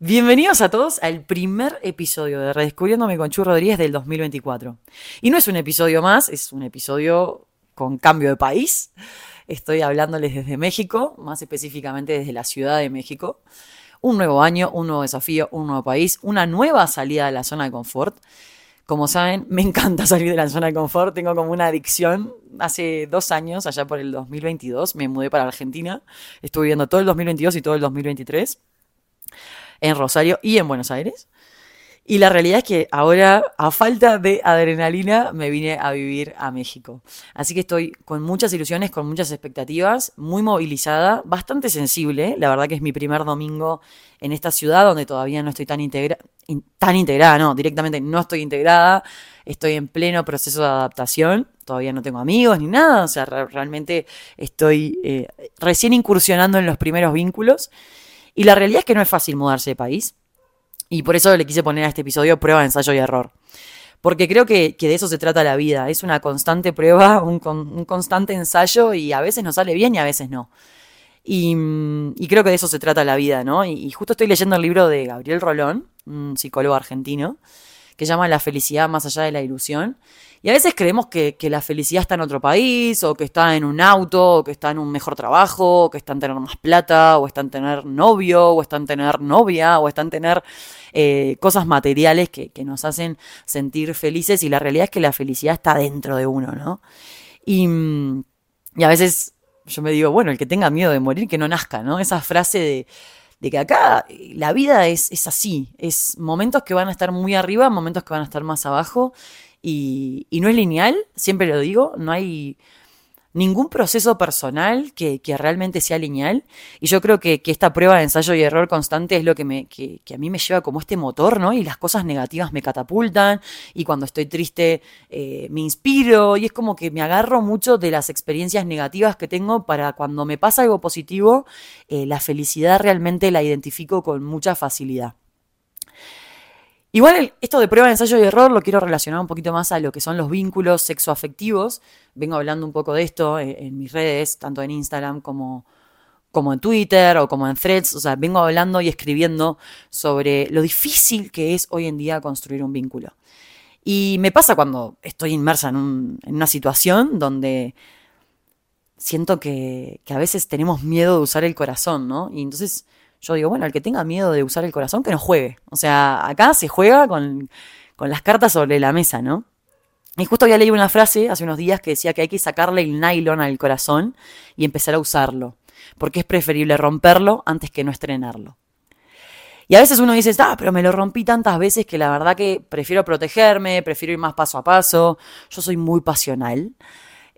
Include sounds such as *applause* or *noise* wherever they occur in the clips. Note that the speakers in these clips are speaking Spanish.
Bienvenidos a todos al primer episodio de Redescubriéndome con Chu Rodríguez del 2024. Y no es un episodio más, es un episodio con cambio de país. Estoy hablándoles desde México, más específicamente desde la Ciudad de México. Un nuevo año, un nuevo desafío, un nuevo país, una nueva salida de la zona de confort. Como saben, me encanta salir de la zona de confort, tengo como una adicción. Hace dos años, allá por el 2022, me mudé para Argentina. Estuve viviendo todo el 2022 y todo el 2023 en Rosario y en Buenos Aires. Y la realidad es que ahora, a falta de adrenalina, me vine a vivir a México. Así que estoy con muchas ilusiones, con muchas expectativas, muy movilizada, bastante sensible. La verdad que es mi primer domingo en esta ciudad donde todavía no estoy tan, integrada, tan integrada, no, directamente no estoy integrada. Estoy en pleno proceso de adaptación. Todavía no tengo amigos ni nada. O sea, realmente estoy eh, recién incursionando en los primeros vínculos. Y la realidad es que no es fácil mudarse de país. Y por eso le quise poner a este episodio prueba, ensayo y error. Porque creo que, de eso se trata la vida. Es una constante prueba, *laughs* un, constante ensayo y a veces nos sale bien y a veces no. Y, creo que de eso se trata la vida, ¿no? Y, y, justo estoy leyendo el libro de Gabriel Rolón, un psicólogo argentino, que llama La felicidad más allá de la ilusión. Y a veces creemos que, la felicidad está en otro país, o que está en un auto, o que está en un mejor trabajo, o que está en tener más plata, o está en tener novio, o está en tener novia, o está en tener eh, cosas materiales que, nos hacen sentir felices. Y la realidad es que la felicidad está dentro de uno, ¿no? Y, y a veces yo me digo, bueno, el que tenga miedo de morir, que no nazca, ¿no? Esa frase de de que acá la vida es, es, así, es momentos que van a estar muy arriba, momentos que van a estar más abajo, y, no es lineal, siempre lo digo, no hay ningún proceso personal que, realmente sea lineal. Y yo creo que, esta prueba de ensayo y error constante es lo que, me, que, a mí me lleva como este motor, ¿no? Y las cosas negativas me catapultan y cuando estoy triste eh, me inspiro y es como que me agarro mucho de las experiencias negativas que tengo para cuando me pasa algo positivo, eh, la felicidad realmente la identifico con mucha facilidad. Igual esto de prueba, ensayo y error lo quiero relacionar un poquito más a lo que son los vínculos sexoafectivos. Vengo hablando un poco de esto en, mis redes, tanto en Instagram como, como en Twitter o como en threads. O sea, vengo hablando y escribiendo sobre lo difícil que es hoy en día construir un vínculo. Y me pasa cuando estoy inmersa en, una situación donde siento que, que, a veces tenemos miedo de usar el corazón, ¿no? Y entonces yo digo, bueno, el que tenga miedo de usar el corazón, que no juegue. O sea, acá se juega con, las cartas sobre la mesa, ¿no? Y justo había leído una frase hace unos días que decía que hay que sacarle el nylon al corazón y empezar a usarlo, porque es preferible romperlo antes que no estrenarlo. Y a veces uno dice, ah, pero me lo rompí tantas veces que la verdad que prefiero protegerme, prefiero ir más paso a paso, yo soy muy pasional.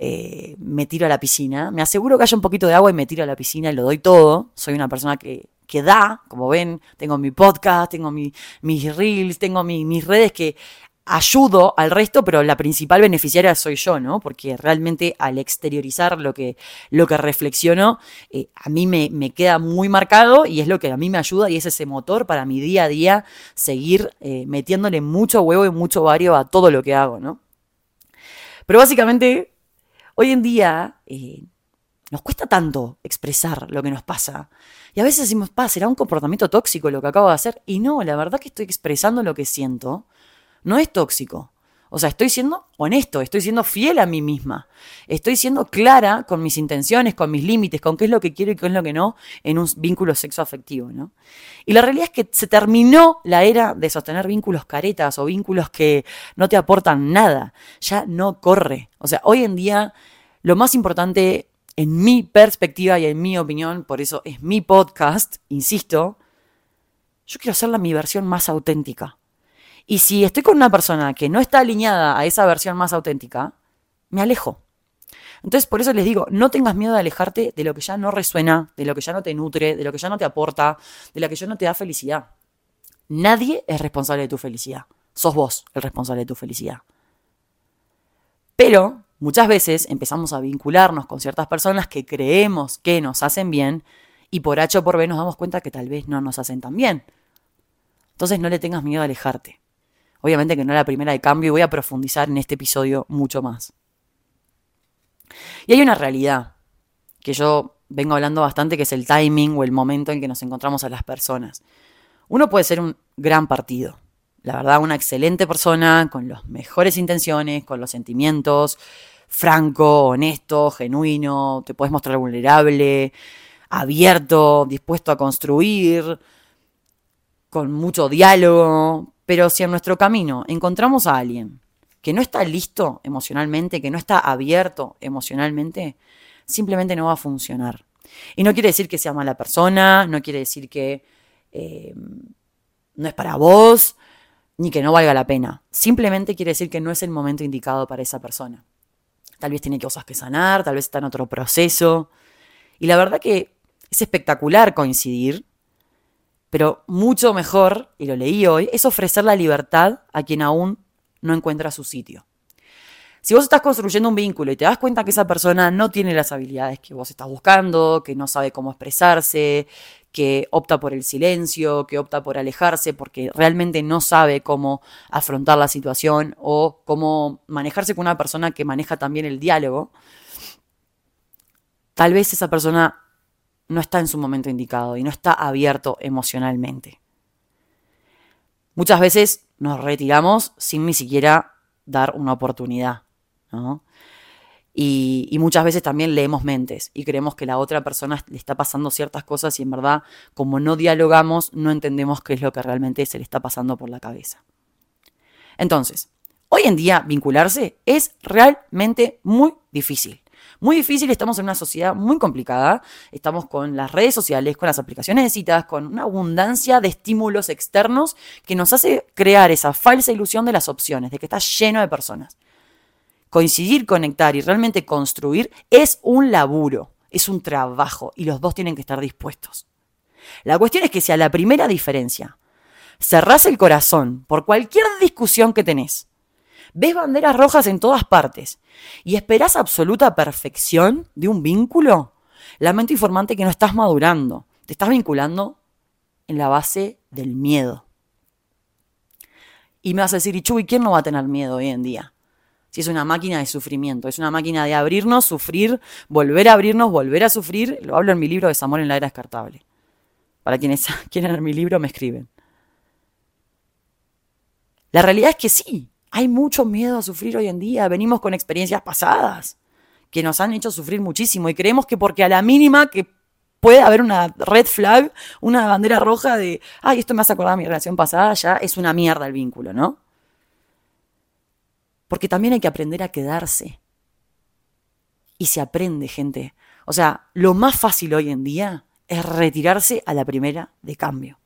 Eh, me tiro a la piscina, me aseguro que haya un poquito de agua y me tiro a la piscina y lo doy todo. Soy una persona que que da, como ven, tengo mi podcast, tengo mis reels, tengo mis redes que ayudo al resto, pero la principal beneficiaria soy yo, ¿no? Porque realmente al exteriorizar lo que, lo que reflexiono, eh, a mí me, me, queda muy marcado y es lo que a mí me ayuda y es ese motor para mi día a día seguir eh, metiéndole mucho huevo y mucho vario a todo lo que hago, ¿no? Pero básicamente, hoy en día eh, nos cuesta tanto expresar lo que nos pasa. Y a veces decimos, pa, será un comportamiento tóxico lo que acabo de hacer. Y no, la verdad que estoy expresando lo que siento. No es tóxico. O sea, estoy siendo honesto, estoy siendo fiel a mí misma. Estoy siendo clara con mis intenciones, con mis límites, con qué es lo que quiero y qué es lo que no en un vínculo sexoafectivo, ¿no? Y la realidad es que se terminó la era de sostener vínculos caretas o vínculos que no te aportan nada. Ya no corre. O sea, hoy en día lo más importante en mi perspectiva y en mi opinión, por eso es mi podcast, insisto, yo quiero hacerla mi versión más auténtica. Y si estoy con una persona que no está alineada a esa versión más auténtica, me alejo. Entonces, por eso les digo, no tengas miedo de alejarte de lo que ya no resuena, de lo que ya no te nutre, de lo que ya no te aporta, de lo que ya no te da felicidad. Nadie es responsable de tu felicidad. Sos vos el responsable de tu felicidad. Pero muchas veces empezamos a vincularnos con ciertas personas que creemos que nos hacen bien y por H o por B nos damos cuenta que tal vez no nos hacen tan bien. Entonces no le tengas miedo a alejarte. Obviamente que no es la primera de cambio y voy a profundizar en este episodio mucho más. Y hay una realidad que yo vengo hablando bastante que es el timing o el momento en que nos encontramos a las personas. Uno puede ser un gran partido, la verdad, una excelente persona, con las mejores intenciones, con los sentimientos, franco, honesto, genuino, te puedes mostrar vulnerable, abierto, dispuesto a construir, con mucho diálogo, pero si en nuestro camino encontramos a alguien que no está listo emocionalmente, que no está abierto emocionalmente, simplemente no va a funcionar. Y no quiere decir que sea mala persona, no quiere decir que eh, no es para vos, ni que no valga la pena. Simplemente quiere decir que no es el momento indicado para esa persona. Tal vez tiene cosas que sanar, tal vez está en otro proceso. Y la verdad que es espectacular coincidir, pero mucho mejor, y lo leí hoy, es ofrecer la libertad a quien aún no encuentra su sitio. Si vos estás construyendo un vínculo y te das cuenta que esa persona no tiene las habilidades que vos estás buscando, que no sabe cómo expresarse, que opta por el silencio, que opta por alejarse porque realmente no sabe cómo afrontar la situación o cómo manejarse con una persona que maneja también el diálogo, tal vez esa persona no está en su momento indicado y no está abierto emocionalmente. Muchas veces nos retiramos sin ni siquiera dar una oportunidad. Y, muchas veces también leemos mentes y creemos que la otra persona le está pasando ciertas cosas y en verdad, como no dialogamos, no entendemos qué es lo que realmente se le está pasando por la cabeza. Entonces, hoy en día vincularse es realmente muy difícil. Muy difícil, estamos en una sociedad muy complicada, estamos con las redes sociales, con las aplicaciones de citas, con una abundancia de estímulos externos que nos hace crear esa falsa ilusión de las opciones, de que está lleno de personas coincidir, conectar y realmente construir es un laburo, es un trabajo y los dos tienen que estar dispuestos. La cuestión es que si a la primera diferencia cerrás el corazón por cualquier discusión que tenés, ves banderas rojas en todas partes y esperás absoluta perfección de un vínculo, lamento informante que no estás madurando, te estás vinculando en la base del miedo. Y me vas a decir, y Chuy, ¿quién no va a tener miedo hoy en día? Si es una máquina de sufrimiento, es una máquina de abrirnos, sufrir, volver a abrirnos, volver a sufrir. Lo hablo en mi libro Desamor en la era descartable. Para quienes *laughs* quieren leer mi libro, me escriben. La realidad es que sí, hay mucho miedo a sufrir hoy en día. Venimos con experiencias pasadas que nos han hecho sufrir muchísimo y creemos que porque a la mínima que puede haber una red flag, una bandera roja de, ay, esto me hace acordar a mi relación pasada, ya es una mierda el vínculo, ¿no? Porque también hay que aprender a quedarse. Y se aprende, gente. O sea, lo más fácil hoy en día es retirarse a la primera de cambio.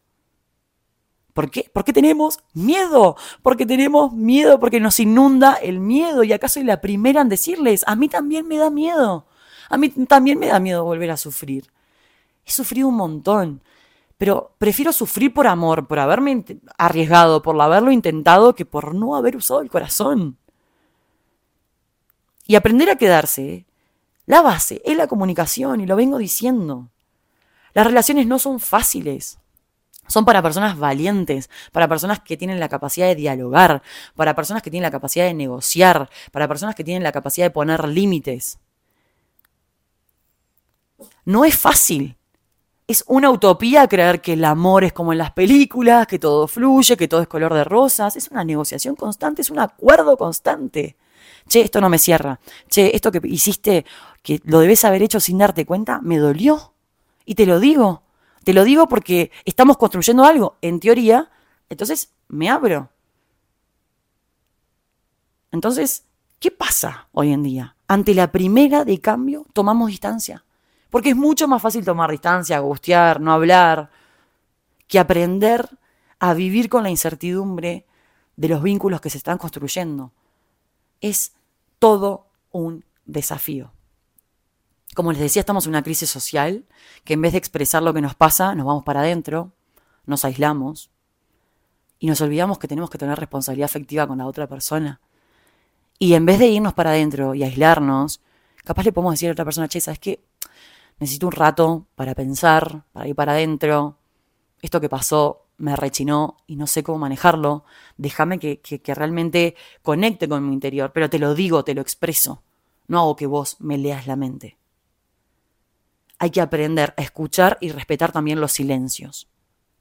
¿Por qué? Porque tenemos miedo, porque tenemos miedo, porque nos inunda el miedo. Y acá soy la primera en decirles, a mí también me da miedo. A mí también me da miedo volver a sufrir. He sufrido un montón, pero prefiero sufrir por amor, por haberme arriesgado, por haberlo intentado, que por no haber usado el corazón. Y aprender a quedarse, la base es la comunicación, y lo vengo diciendo. Las relaciones no son fáciles. Son para personas valientes, para personas que tienen la capacidad de dialogar, para personas que tienen la capacidad de negociar, para personas que tienen la capacidad de poner límites. No es fácil. Es una utopía creer que el amor es como en las películas, que todo fluye, que todo es color de rosas. Es una negociación constante, es un acuerdo constante che, esto no me cierra, che, esto que hiciste, que lo debes haber hecho sin darte cuenta, me dolió. Y te lo digo, te lo digo porque estamos construyendo algo, en teoría, entonces me abro. Entonces, ¿qué pasa hoy en día? Ante la primera de cambio, tomamos distancia. Porque es mucho más fácil tomar distancia, angustiar, no hablar, que aprender a vivir con la incertidumbre de los vínculos que se están construyendo es todo un desafío. Como les decía, estamos en una crisis social que en vez de expresar lo que nos pasa, nos vamos para adentro, nos aislamos y nos olvidamos que tenemos que tener responsabilidad afectiva con la otra persona. Y en vez de irnos para adentro y aislarnos, capaz le podemos decir a otra persona, che, ¿sabes qué? Necesito un rato para pensar, para ir para adentro. Esto que pasó me rechinó y no sé cómo manejarlo, déjame que, que, realmente conecte con mi interior, pero te lo digo, te lo expreso, no hago que vos me leas la mente. Hay que aprender a escuchar y respetar también los silencios.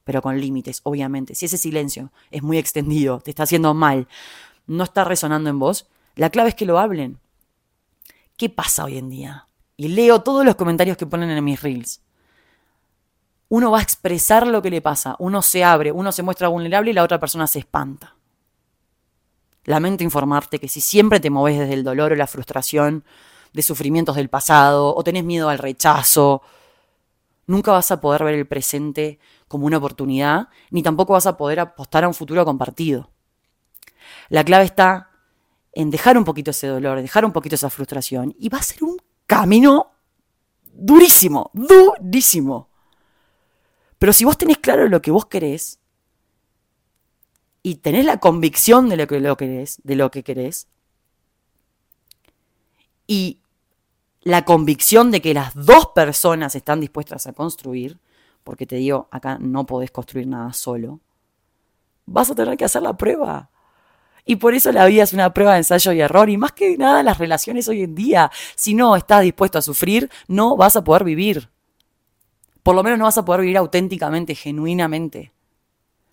pero con límites, obviamente. Si ese silencio es muy extendido, te está haciendo mal, no está resonando en vos, la clave es que lo hablen. ¿Qué pasa hoy en día? Y leo todos los comentarios que ponen en mis reels. Uno va a expresar lo que le pasa, uno se abre, uno se muestra vulnerable y la otra persona se espanta. Lamento informarte que si siempre te moves desde el dolor o la frustración, de sufrimientos del pasado, o tenés miedo al rechazo, nunca vas a poder ver el presente como una oportunidad, ni tampoco vas a poder apostar a un futuro compartido. La clave está en dejar un poquito ese dolor, dejar un poquito esa frustración, y va a ser un camino durísimo, durísimo. Pero si vos tenés claro lo que vos querés, y tenés la convicción de lo que lo querés, de lo que querés, y la convicción de que las dos personas están dispuestas a construir, porque te digo, acá no podés construir nada solo, vas a tener que hacer la prueba. Y por eso la vida es una prueba de ensayo y error. Y más que nada las relaciones hoy en día. Si no estás dispuesto a sufrir, no vas a poder vivir. Por lo menos no vas a poder vivir auténticamente, genuinamente.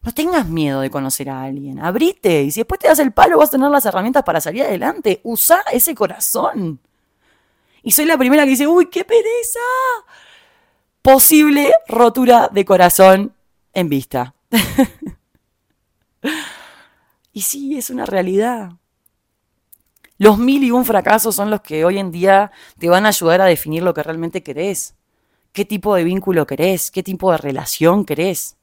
No tengas miedo de conocer a alguien. Abrite. Y si después te das el palo, vas a tener las herramientas para salir adelante. Usa ese corazón. Y soy la primera que dice, uy, qué pereza. Posible rotura de corazón en vista. *laughs* y sí, es una realidad. Los mil y un fracasos son los que hoy en día te van a ayudar a definir lo que realmente querés. ¿Qué tipo de vínculo querés? ¿Qué tipo de relación querés?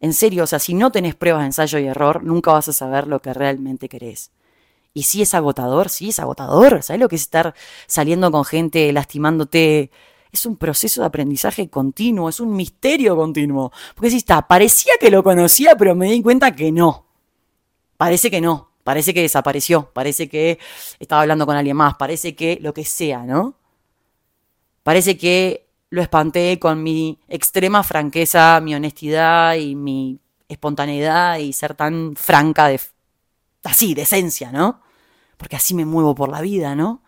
En serio, o sea, si no tenés pruebas de ensayo y error, nunca vas a saber lo que realmente querés. Y sí es agotador, sí es agotador. ¿Sabes lo que es estar saliendo con gente, lastimándote? Es un proceso de aprendizaje continuo, es un misterio continuo. Porque si está, parecía que lo conocía, pero me di cuenta que no. Parece que no, parece que desapareció, parece que estaba hablando con alguien más, parece que lo que sea, ¿no? Parece que lo espanté con mi extrema franqueza, mi honestidad y mi espontaneidad y ser tan franca de así, de esencia, ¿no? Porque así me muevo por la vida, ¿no?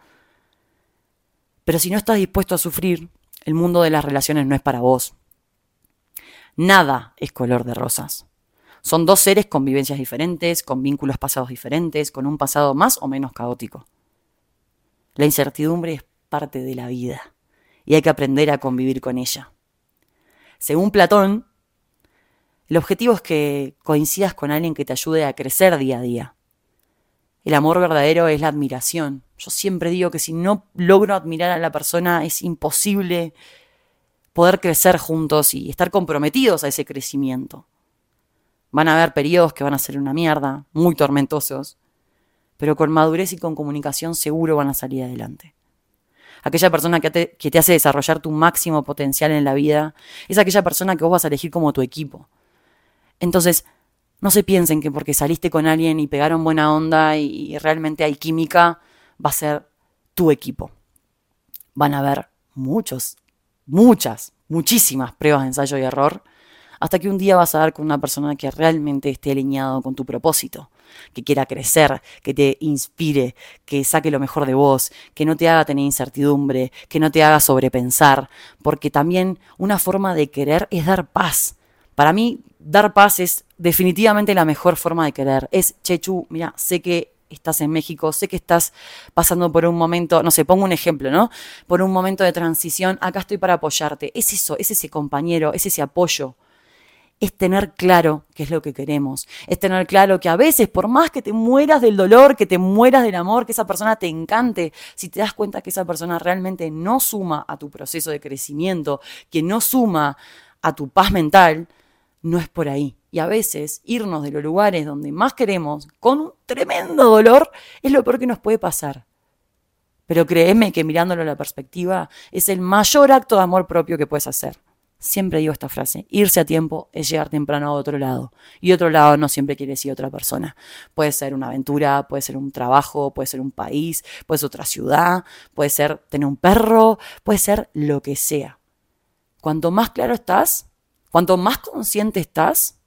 Pero si no estás dispuesto a sufrir, el mundo de las relaciones no es para vos. Nada es color de rosas. Son dos seres con vivencias diferentes, con vínculos pasados diferentes, con un pasado más o menos caótico. La incertidumbre es parte de la vida y hay que aprender a convivir con ella. Según Platón, el objetivo es que coincidas con alguien que te ayude a crecer día a día. El amor verdadero es la admiración. Yo siempre digo que si no logro admirar a la persona es imposible poder crecer juntos y estar comprometidos a ese crecimiento. Van a haber periodos que van a ser una mierda, muy tormentosos, pero con madurez y con comunicación seguro van a salir adelante aquella persona que te, que te hace desarrollar tu máximo potencial en la vida, es aquella persona que vos vas a elegir como tu equipo. Entonces, no se piensen que porque saliste con alguien y pegaron buena onda y, realmente hay química, va a ser tu equipo. Van a haber muchos, muchas, muchísimas pruebas de ensayo y error, hasta que un día vas a dar con una persona que realmente esté alineado con tu propósito que quiera crecer, que te inspire, que saque lo mejor de vos, que no te haga tener incertidumbre, que no te haga sobrepensar, porque también una forma de querer es dar paz. Para mí, dar paz es definitivamente la mejor forma de querer. Es, Chechu, mira, sé que estás en México, sé que estás pasando por un momento, no sé, pongo un ejemplo, ¿no? Por un momento de transición, acá estoy para apoyarte. Es eso, es ese compañero, es ese apoyo es tener claro qué es lo que queremos, es tener claro que a veces, por más que te mueras del dolor, que te mueras del amor, que esa persona te encante, si te das cuenta que esa persona realmente no suma a tu proceso de crecimiento, que no suma a tu paz mental, no es por ahí. Y a veces irnos de los lugares donde más queremos con un tremendo dolor es lo peor que nos puede pasar. Pero créeme que mirándolo a la perspectiva es el mayor acto de amor propio que puedes hacer. Siempre digo esta frase, irse a tiempo es llegar temprano a otro lado. Y otro lado no siempre quiere decir otra persona. Puede ser una aventura, puede ser un trabajo, puede ser un país, puede ser otra ciudad, puede ser tener un perro, puede ser lo que sea. Cuanto más claro estás, cuanto más consciente estás,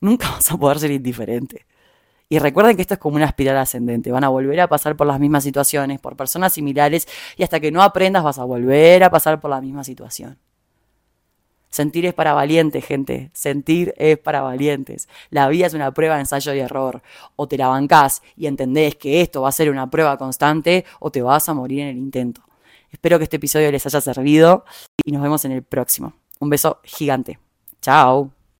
nunca *laughs* vas a poder ser indiferente. Y recuerden que esto es como una espiral ascendente. Van a volver a pasar por las mismas situaciones, por personas similares, y hasta que no aprendas vas a volver a pasar por la misma situación. Sentir es para valientes, gente. Sentir es para valientes. La vida es una prueba de ensayo y error. O te la bancás y entendés que esto va a ser una prueba constante o te vas a morir en el intento. Espero que este episodio les haya servido y nos vemos en el próximo. Un beso gigante. Chao.